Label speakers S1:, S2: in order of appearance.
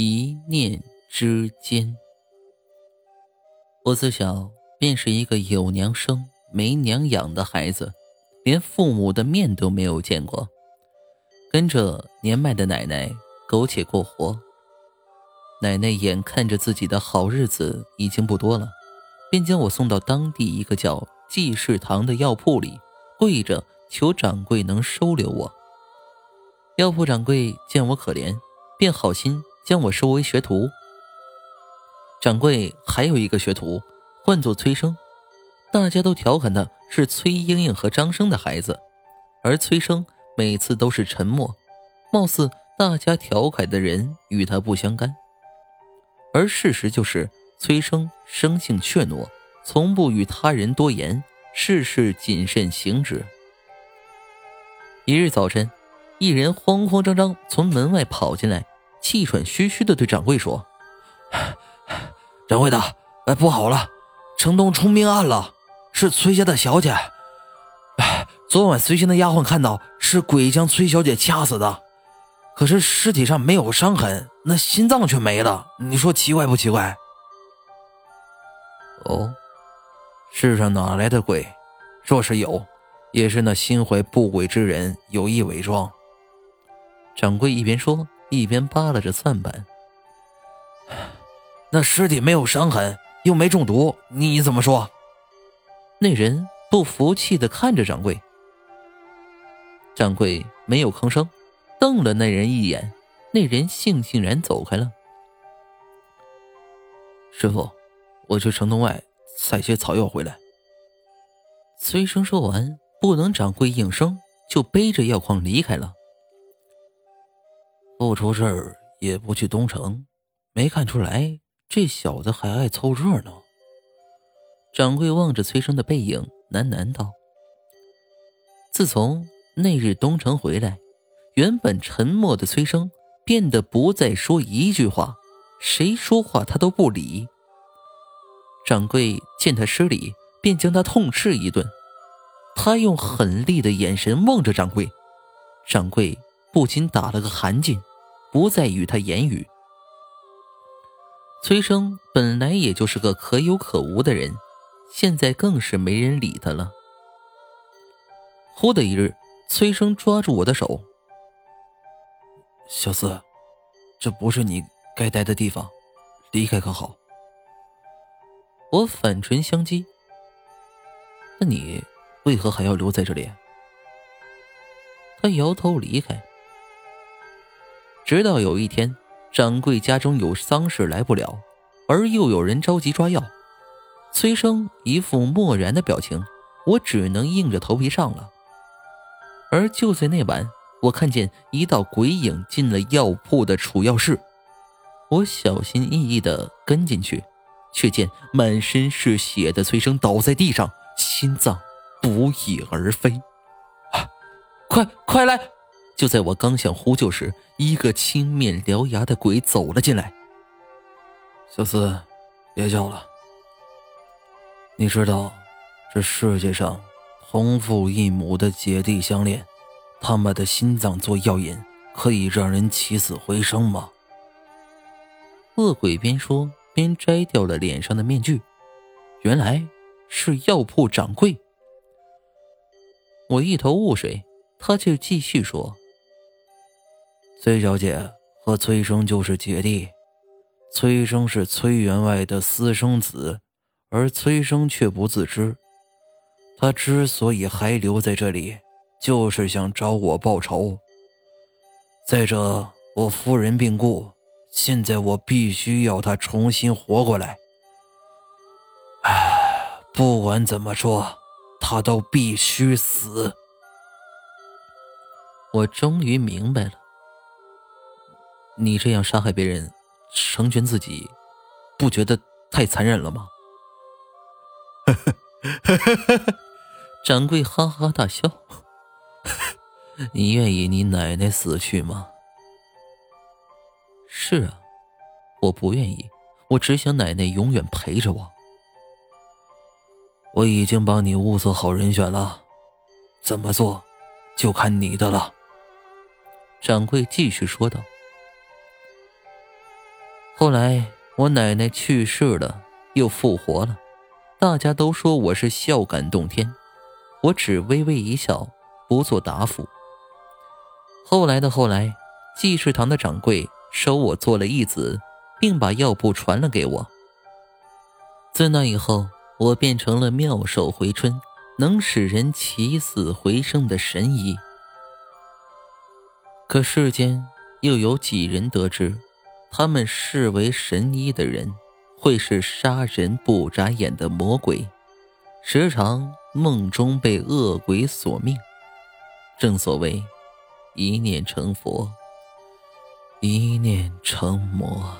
S1: 一念之间。我自小便是一个有娘生没娘养的孩子，连父母的面都没有见过，跟着年迈的奶奶苟且过活。奶奶眼看着自己的好日子已经不多了，便将我送到当地一个叫济世堂的药铺里，跪着求掌柜能收留我。药铺掌柜见我可怜，便好心将我收为学徒。掌柜还有一个学徒，唤作崔生，大家都调侃他是崔莺莺和张生的孩子，而崔生每次都是沉默，貌似大家调侃的人与他不相干。而事实就是，崔生生性怯懦，从不与他人多言，事事谨慎行止。一日早晨，一人慌慌张张从门外跑进来，气喘吁吁的对掌柜说：“
S2: 掌柜的，哎，不好了，城东出命案了，是崔家的小姐。昨晚随行的丫鬟看到是鬼将崔小姐掐死的。”可是尸体上没有伤痕，那心脏却没了。你说奇怪不奇怪？
S3: 哦，世上哪来的鬼？若是有，也是那心怀不轨之人有意伪装。
S1: 掌柜一边说，一边扒拉着算盘。
S2: 那尸体没有伤痕，又没中毒，你怎么说？
S1: 那人不服气的看着掌柜。掌柜没有吭声。瞪了那人一眼，那人悻悻然走开了。
S3: 师傅，我去城东外采些草药回来。
S1: 崔生说完，不等掌柜应声，就背着药筐离开了。
S3: 不出事儿也不去东城，没看出来这小子还爱凑热闹。
S1: 掌柜望着崔生的背影，喃喃道：“自从那日东城回来。”原本沉默的崔生变得不再说一句话，谁说话他都不理。掌柜见他失礼，便将他痛斥一顿。他用狠厉的眼神望着掌柜，掌柜不禁打了个寒噤，不再与他言语。崔生本来也就是个可有可无的人，现在更是没人理他了。忽的一日，崔生抓住我的手。
S3: 小四，这不是你该待的地方，离开可好？
S1: 我反唇相讥。那你为何还要留在这里？他摇头离开。直到有一天，掌柜家中有丧事来不了，而又有人着急抓药，崔生一副漠然的表情，我只能硬着头皮上了。而就在那晚。我看见一道鬼影进了药铺的储药室，我小心翼翼地跟进去，却见满身是血的崔生倒在地上，心脏不翼而飞。快快来！就在我刚想呼救时，一个青面獠牙的鬼走了进来。
S3: 小四，别叫了。你知道，这世界上同父异母的姐弟相恋。他们的心脏做药引，可以让人起死回生吗？
S1: 恶鬼边说边摘掉了脸上的面具，原来是药铺掌柜。我一头雾水，他却继续说：“
S3: 崔小姐和崔生就是姐弟，崔生是崔员外的私生子，而崔生却不自知。他之所以还留在这里。”就是想找我报仇。再者，我夫人病故，现在我必须要她重新活过来。唉，不管怎么说，她都必须死。
S1: 我终于明白了，你这样杀害别人，成全自己，不觉得太残忍了吗？掌柜哈哈大笑。
S3: 你愿意你奶奶死去吗？
S1: 是啊，我不愿意，我只想奶奶永远陪着我。
S3: 我已经帮你物色好人选了，怎么做，就看你的了。
S1: 掌柜继续说道：“后来我奶奶去世了，又复活了，大家都说我是孝感动天，我只微微一笑，不做答复。后来的后来，济世堂的掌柜收我做了义子，并把药铺传了给我。自那以后，我变成了妙手回春，能使人起死回生的神医。可世间又有几人得知？他们视为神医的人，会是杀人不眨眼的魔鬼，时常梦中被恶鬼索命。正所谓，一念成佛，一念成魔。